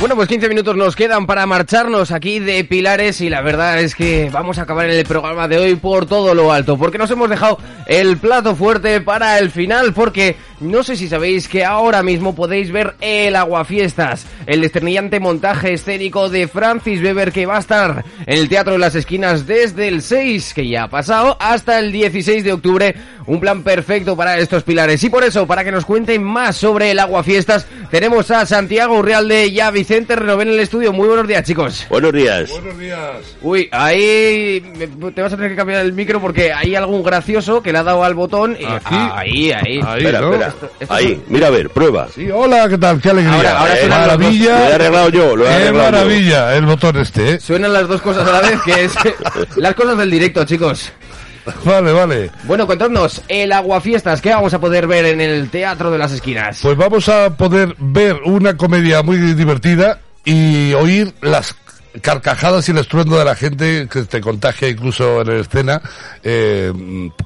Bueno, pues 15 minutos nos quedan para marcharnos aquí de Pilares y la verdad es que vamos a acabar el programa de hoy por todo lo alto, porque nos hemos dejado el plato fuerte para el final, porque no sé si sabéis que ahora mismo podéis ver el Aguafiestas, el desternillante montaje escénico de Francis Weber que va a estar en el Teatro de las Esquinas desde el 6, que ya ha pasado, hasta el 16 de octubre, un plan perfecto para estos Pilares. Y por eso, para que nos cuenten más sobre el Aguafiestas, tenemos a Santiago Urrealde y a Vicente Renoven en el estudio. Muy buenos días, chicos. Buenos días. Buenos días. Uy, ahí te vas a tener que cambiar el micro porque hay algún gracioso que le ha dado al botón. Y... ¿Aquí? Ah, ahí, ahí. Ahí, Espera, ¿no? espera. Esto- esto Ahí, mira a ver, prueba. Sí, hola, ¿qué tal? Qué alegría. Ahora- maravilla. Lo he arreglado yo, lo he Qué arreglado yo. maravilla el botón este, ¿eh? Suenan las dos cosas a la vez, que es las cosas del directo, chicos. Vale, vale. Bueno, contadnos, el Aguafiestas, ¿qué vamos a poder ver en el Teatro de las Esquinas? Pues vamos a poder ver una comedia muy divertida y oír las carcajadas y el estruendo de la gente que te contagia incluso en escena, eh,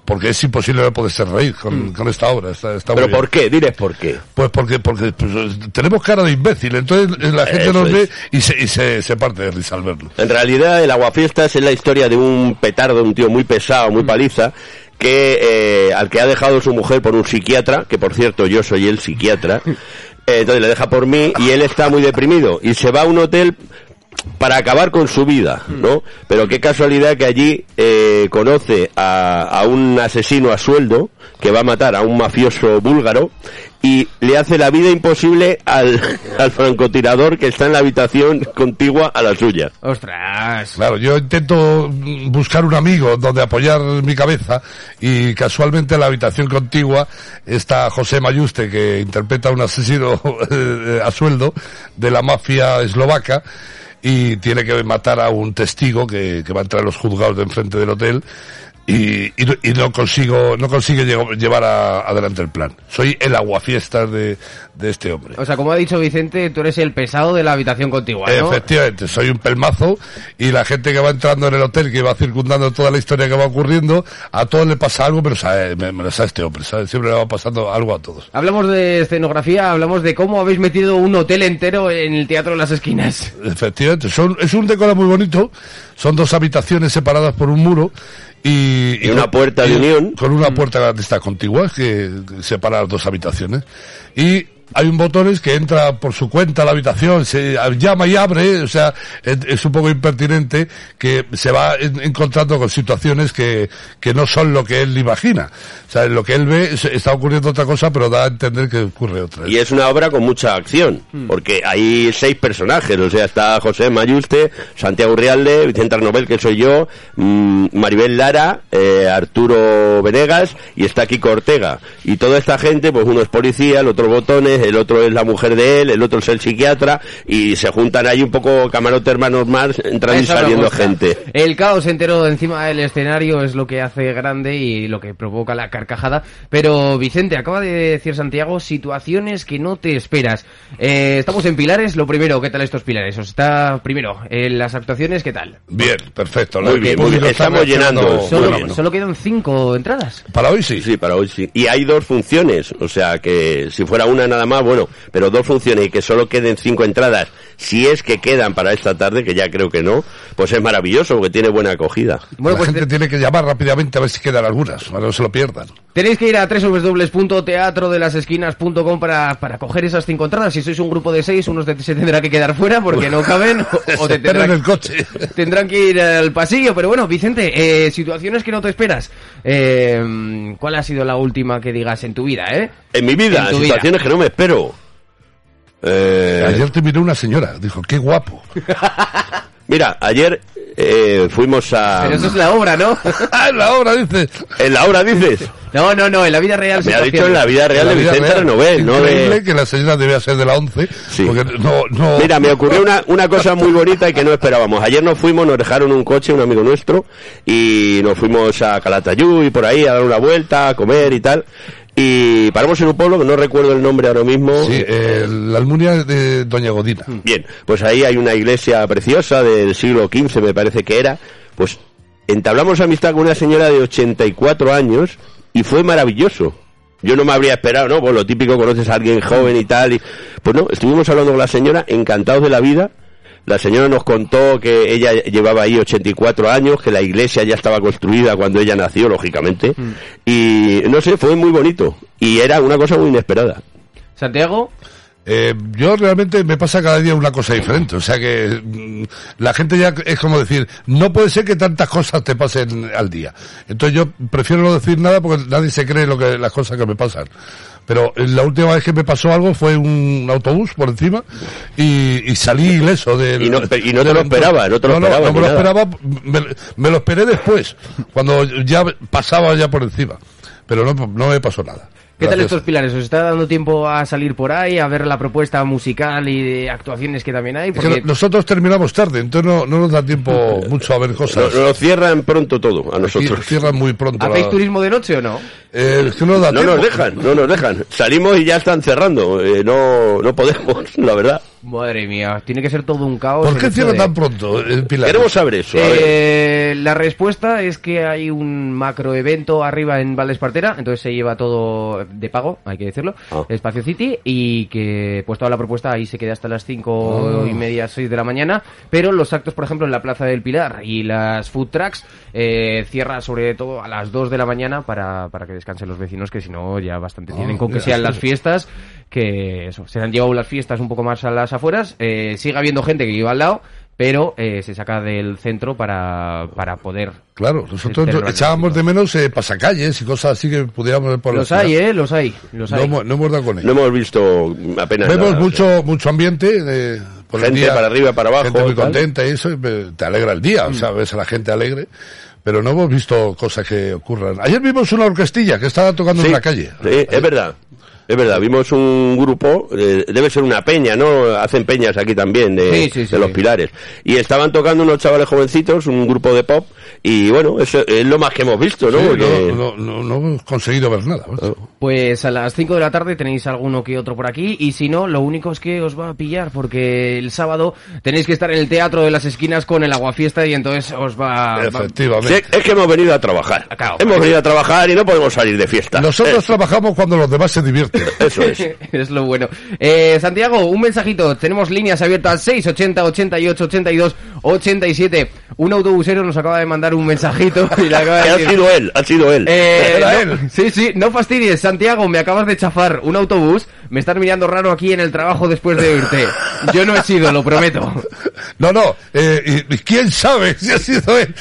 porque es imposible no poderse reír con, con esta obra. Está, está muy ¿Pero por qué? Diles por qué. Pues porque, porque pues, tenemos cara de imbécil, entonces eh, la gente Eso nos ve es. y, se, y se, se parte de risa al verlo. En realidad, el Aguafiestas es la historia de un petardo, un tío muy pesado, muy paliza, que eh, al que ha dejado su mujer por un psiquiatra, que por cierto yo soy el psiquiatra, eh, entonces le deja por mí y él está muy deprimido y se va a un hotel para acabar con su vida, ¿no? Pero qué casualidad que allí eh, conoce a, a un asesino a sueldo que va a matar a un mafioso búlgaro y le hace la vida imposible al, al francotirador que está en la habitación contigua a la suya. ¡Ostras! Claro, yo intento buscar un amigo donde apoyar mi cabeza y casualmente en la habitación contigua está José Mayuste que interpreta a un asesino eh, a sueldo de la mafia eslovaca y tiene que matar a un testigo que, va a entrar a los juzgados de enfrente del hotel y, y, no- y no consigo no consigue lle- llevar a- adelante el plan. Soy el aguafiestas de, de este hombre. O sea, como ha dicho Vicente, tú eres el pesado de la habitación contigua, ¿no? Efectivamente, soy un pelmazo y la gente que va entrando en el hotel, que va circundando toda la historia que va ocurriendo, a todos le pasa algo, pero sabe, me, me lo sabe este hombre, ¿sabe? siempre le va pasando algo a todos. Hablamos de escenografía, hablamos de cómo habéis metido un hotel entero en el Teatro de las Esquinas. Efectivamente, son, es un decoro muy bonito, son dos habitaciones separadas por un muro y, Y una puerta de unión. Con una puerta de esta contigua que, que separa las dos habitaciones. Y hay un botones que entra por su cuenta a la habitación, se llama y abre, o sea, es, es un poco impertinente que se va en- encontrando con situaciones que, que no son lo que él imagina. O sea, lo que él ve es- está ocurriendo otra cosa, pero da a entender que ocurre otra. Y es una obra con mucha acción, porque hay seis personajes, o sea, está José Mayuste, Santiago Rialde, Vicente Arnobel, que soy yo, mm, Maribel Lara, eh, Arturo Venegas, y está Kiko Ortega. Y toda esta gente, pues uno es policía, el otro botones, el otro es la mujer de él, el otro es el psiquiatra, y se juntan ahí un poco camarote hermanos más, entrando y saliendo gente. El caos entero encima del escenario es lo que hace grande y lo que provoca la carcajada. Pero Vicente, acaba de decir Santiago, situaciones que no te esperas. Eh, estamos en Pilares, lo primero, ¿qué tal estos Pilares? Os está, primero, en las actuaciones, ¿qué tal? Bien, perfecto. Muy bien, muy Estamos llenando. Solo, solo quedan cinco entradas. Para hoy sí. Sí, para hoy sí. Y hay dos funciones, o sea que si fuera una nada más, bueno, pero dos funciones y que solo queden cinco entradas, si es que quedan para esta tarde, que ya creo que no, pues es maravilloso porque tiene buena acogida. Bueno, la pues gente te- tiene que llamar rápidamente a ver si quedan algunas, para que no se lo pierdan. tenéis que ir a www.teatrodelasesquinas.com para, para coger esas cinco entradas. Si sois un grupo de seis, unos de- se tendrá que quedar fuera porque no caben o, o te tendrán, el coche. tendrán que ir al pasillo. Pero bueno, Vicente, eh, situaciones que no te esperas. Eh, ¿Cuál ha sido la última que digas en tu vida, eh? En mi vida, En tu vida. situaciones que no me espero. Eh, Ayer te miró una señora, dijo, qué guapo. Mira, ayer eh, fuimos a... Pero eso es la obra, ¿no? Ah, en la obra, dice. ¿En la obra dices? No, no, no, en la vida real Me ha dicho en la vida real de La vida Vicente. Renové, no Increíble de... que la señora debía ser de la 11. Sí. Porque no, no. Mira, me ocurrió una, una cosa muy bonita y que no esperábamos. Ayer nos fuimos, nos dejaron un coche, un amigo nuestro, y nos fuimos a Calatayud y por ahí a dar una vuelta, a comer y tal. Y paramos en un pueblo que no recuerdo el nombre ahora mismo. Sí, eh, la almunia de Doña Godina. Bien, pues ahí hay una iglesia preciosa del siglo XV, me parece que era. Pues entablamos amistad con una señora de 84 años y fue maravilloso. Yo no me habría esperado, ¿no? Pues lo típico, conoces a alguien joven y tal. Y... Pues no, estuvimos hablando con la señora, encantados de la vida. La señora nos contó que ella llevaba ahí 84 años, que la iglesia ya estaba construida cuando ella nació, lógicamente. Y no sé, fue muy bonito. Y era una cosa muy inesperada. Santiago, Eh, yo realmente me pasa cada día una cosa diferente. O sea que mm, la gente ya es como decir, no puede ser que tantas cosas te pasen al día. Entonces yo prefiero no decir nada porque nadie se cree lo que las cosas que me pasan. Pero eh, la última vez que me pasó algo fue un autobús por encima y, y salí ileso del... Y no- y no te lo entorno. esperabas, no te lo no, esperabas No, me lo esperaba, me, me lo esperé después, cuando ya pasaba ya por encima. Pero no, no me pasó nada. ¿Qué tal estos pilares? ¿Os está dando tiempo a salir por ahí, a ver la propuesta musical y de actuaciones que también hay? Es que nosotros terminamos tarde, entonces no, no nos da tiempo mucho a ver cosas. nos cierran pronto todo a Aquí nosotros. cierran muy pronto. ¿hacéis la- turismo de noche o no? Eh, es que no nos da No tiempo. nos dejan, no nos dejan. Salimos y ya están cerrando. Eh, no, no podemos, la verdad. Madre mía, tiene que ser todo un caos. ¿Por qué cierra de- tan pronto el Pilar? Queremos saber eso. a ver. Eh, la respuesta es que hay un macroevento arriba en Valdespartera, entonces se lleva todo de pago, hay que decirlo, Ah. Espacio City, y que pues toda la propuesta ahí se queda hasta las cinco Ah. y media, seis de la mañana, pero los actos, por ejemplo, en la Plaza del Pilar y las food trucks eh, cierra sobre todo a las 2 de la mañana para, para que descansen los vecinos, que si no ya bastante tienen Ah, con que sean las fiestas, que eso, se han llevado las fiestas un poco más a las afueras, eh, sigue habiendo gente que iba al lado, pero eh, se saca del centro para, para poder... Claro, nosotros echábamos de menos eh, pasacalles y cosas así que pudiéramos ver por la Los hay, ciudad. ¿eh? Los hay, los No, hay. hemos- no hemos dado con ello. No hemos visto apenas Vemos nada, o mucho mucho ambiente de por el Gente día, para arriba, para abajo, gente muy tal. contenta y eso me- te alegra el día o sea Mm. ves a la gente alegre pero no hemos visto cosas que ocurran ayer vimos una orquestilla que estaba tocando Sí, en la calle sí, es verdad. Es verdad, vimos un grupo, eh, debe ser una peña, ¿no? Hacen peñas aquí también de, Sí, sí, sí. de los pilares. Y estaban tocando unos chavales jovencitos, un grupo de pop, y bueno, eso es lo más que hemos visto, ¿no? Sí, Porque- no, no, no- no hemos conseguido ver nada Pues a las 5 de la tarde tenéis alguno que otro por aquí y si no, lo único es que os va a pillar porque el sábado tenéis que estar en el Teatro de las Esquinas con el aguafiesta y entonces os va... va- efectivamente Sí, es que hemos venido a trabajar. Claro. hemos venido a trabajar y no podemos salir de fiesta. nosotros Eh, trabajamos cuando los demás se divierten eso es. es lo bueno. Eh, Santiago, un mensajito. Tenemos líneas abiertas 680 88 82 87. Un autobusero nos acaba de mandar un mensajito y le acaba de Que ha decir, sido él, ha sido él. Eh, Era no- él. Sí, sí, no fastidies, Santiago, me acabas de chafar un autobús, me estás mirando raro aquí en el trabajo después de oírte. Yo no he sido, lo prometo. no no eh, quién sabe si ha sido él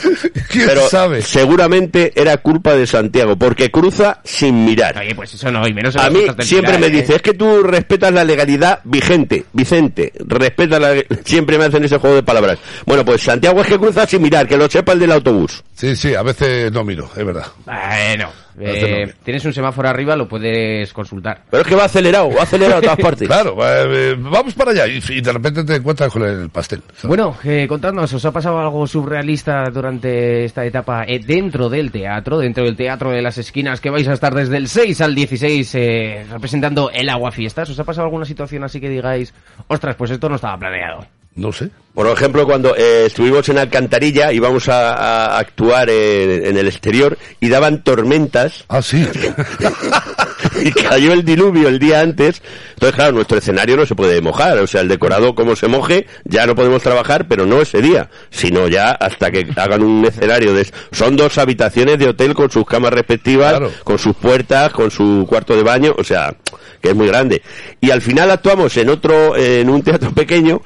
quién Pero sabe seguramente era culpa de Santiago, porque cruza sin mirar. Oye, pues eso no, y menos en A mí siempre me ¿eh? dice, es que tú respetas la legalidad vigente. Vicente, respeta la... Siempre me hacen ese juego de palabras. Bueno, pues Santiago es que cruza sin mirar, que lo sepa el del autobús. Sí sí a veces no miro es verdad Bueno, eh, novio. tienes un semáforo arriba, lo puedes consultar. Pero es que va acelerado, va acelerado a todas partes. claro eh, vamos para allá y, y de repente te encuentras con el pastel ¿sabes? Bueno, eh, contadnos, ¿os ha pasado algo surrealista durante esta etapa eh, dentro del teatro, dentro del teatro de las esquinas que vais a estar desde el 6 al 16 eh, representando el agua fiestas? ¿Os ha pasado alguna situación así que digáis, ostras, pues esto no estaba planeado? No sé Por ejemplo, cuando eh, estuvimos en Alcantarilla íbamos a, a actuar en, en el exterior y daban tormentas ah sí y cayó el diluvio el día antes. Entonces, claro, nuestro escenario no se puede mojar. O sea, el decorado como se moje, ya no podemos trabajar, pero no ese día, sino ya hasta que hagan un escenario. De... Son dos habitaciones de hotel con sus camas respectivas, Claro. con sus puertas, con su cuarto de baño, o sea, que es muy grande. Y al final actuamos en otro, en un teatro pequeño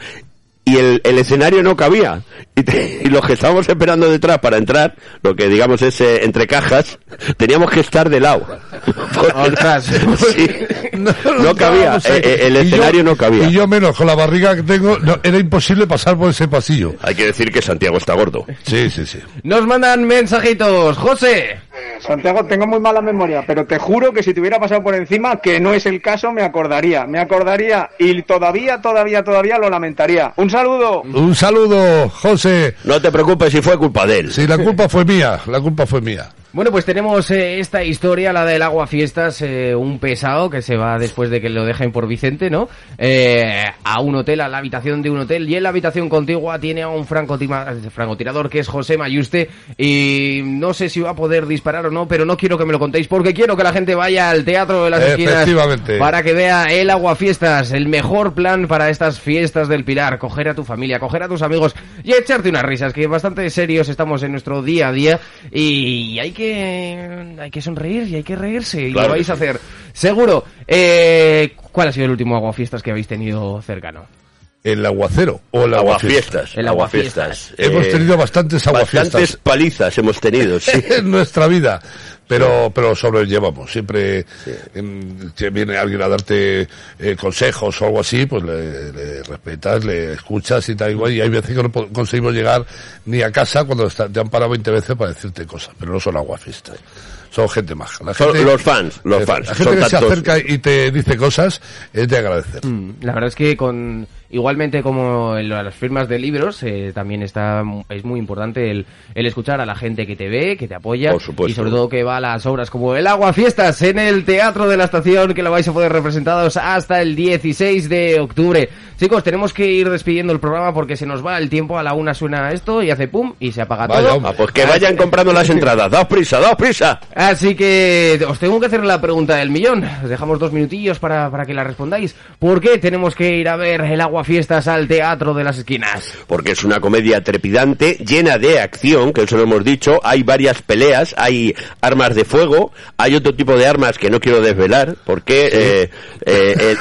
y el, el escenario no cabía. Y, te- y los que estábamos esperando detrás para entrar, lo que digamos es eh, entre cajas, teníamos que estar de lado. Sí. No, cabía, estábamos ahí. eh, eh, el yo- escenario no cabía. Y yo menos, con la barriga que tengo, no, era imposible pasar por ese pasillo. Hay que decir que Santiago está gordo. Sí, sí, sí. Nos mandan mensajitos. José. Santiago, tengo muy mala memoria, pero te juro que si te hubiera pasado por encima, que no es el caso, me acordaría. Me acordaría y todavía, todavía, todavía lo lamentaría. Un saludo. Un saludo, José. No te preocupes si fue culpa de él. Sí, la culpa fue mía, la culpa fue mía. Bueno, pues tenemos eh, esta historia, la del agua fiestas, eh, un pesado que se va después de que lo dejen por Vicente, ¿no? Eh, a un hotel, a la habitación de un hotel, y en la habitación contigua tiene a un francotirador que es José Mayuste, y no sé si va a poder disparar o no, pero no quiero que me lo contéis, porque quiero que la gente vaya al Teatro de las Esquinas para que vea el agua fiestas, el mejor plan para estas fiestas del Pilar, coger a tu familia, coger a tus amigos y echarte unas risas, que bastante serios estamos en nuestro día a día y hay que hay que sonreír y hay que reírse y lo vais a sí. hacer seguro. Eh, ¿Cuál ha sido el último agua fiestas que habéis tenido cercano? El aguacero o el aguafiestas. Aguafiestas. El aguafiestas. Hemos Eh, tenido bastantes aguafiestas. Bastantes palizas hemos tenido, sí. en nuestra vida. Pero, pero sobrellevamos. Siempre em, que viene alguien a darte eh, consejos o algo así, pues le, le respetas, le escuchas y tal igual. Y hay veces que no conseguimos llegar ni a casa cuando está- te han parado 20 veces para decirte cosas. Pero no son aguafiestas. Son gente maja. La Son gente, los fans, los fans. La gente Son que se tantos- acerca y te dice cosas es de agradecer. Mm, La verdad es que con igualmente como en las firmas de libros eh, también está es muy importante el, el escuchar a la gente que te ve, que te apoya Por supuesto. y sobre todo que va a las obras como el Agua Fiestas en el Teatro de la Estación que lo vais a poder representados hasta el 16 de octubre. Chicos, tenemos que ir despidiendo el programa porque se nos va el tiempo a la una suena esto y hace pum y se apaga Vaya, todo. hombre. Pues que vayan comprando las entradas. Daos prisa, daos prisa. Así que os tengo que hacer la pregunta del millón. Os dejamos dos minutillos para, para que la respondáis. ¿Por qué tenemos que ir a ver el Agua Fiestas al Teatro de las Esquinas? Porque es una comedia trepidante, llena de acción, que eso lo hemos dicho. Hay varias peleas, hay armas de fuego, hay otro tipo de armas que no quiero desvelar, porque eh, eh,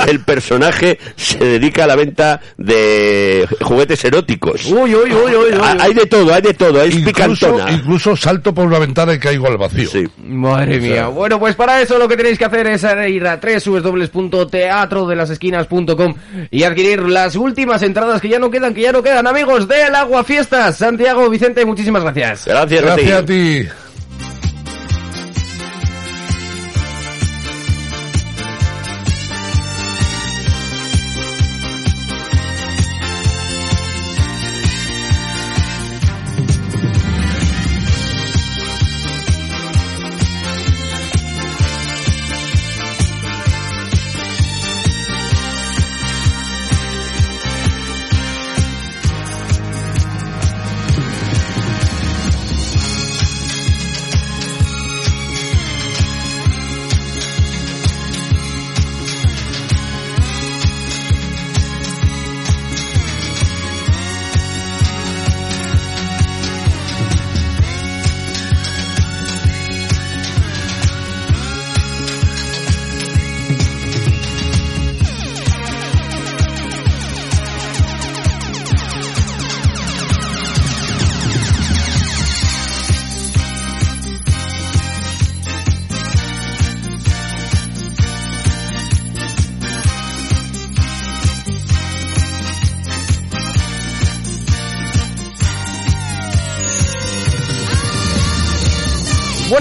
el, el personaje se dedica a la venta de juguetes eróticos. Uy, uy, uy, uy, uy. Hay de todo, hay de todo, es Incluso, picantona. incluso salto por una ventana y caigo al vacío. Sí. Madre mía. Bueno, pues para eso lo que tenéis que hacer es ir a www.teatrodelasesquinas.com y adquirir las últimas entradas que ya no quedan, que ya no quedan, amigos del Agua Fiestas. Santiago, Vicente, muchísimas gracias. Gracias, a ti. Gracias a ti.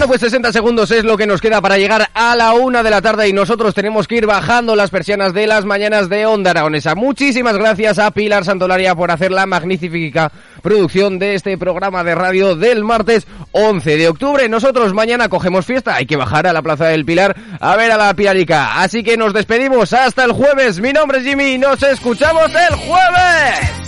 Bueno, pues 60 segundos es lo que nos queda para llegar a la una de la tarde y nosotros tenemos que ir bajando las persianas de las mañanas de Onda Aragonesa. Muchísimas gracias a Pilar Santolaria por hacer la magnífica producción de este programa de radio del martes 11 de octubre. Nosotros mañana cogemos fiesta, hay que bajar a la Plaza del Pilar a ver a la Pilarica. Así que nos despedimos hasta el jueves. Mi nombre es Jimmy y nos escuchamos el jueves.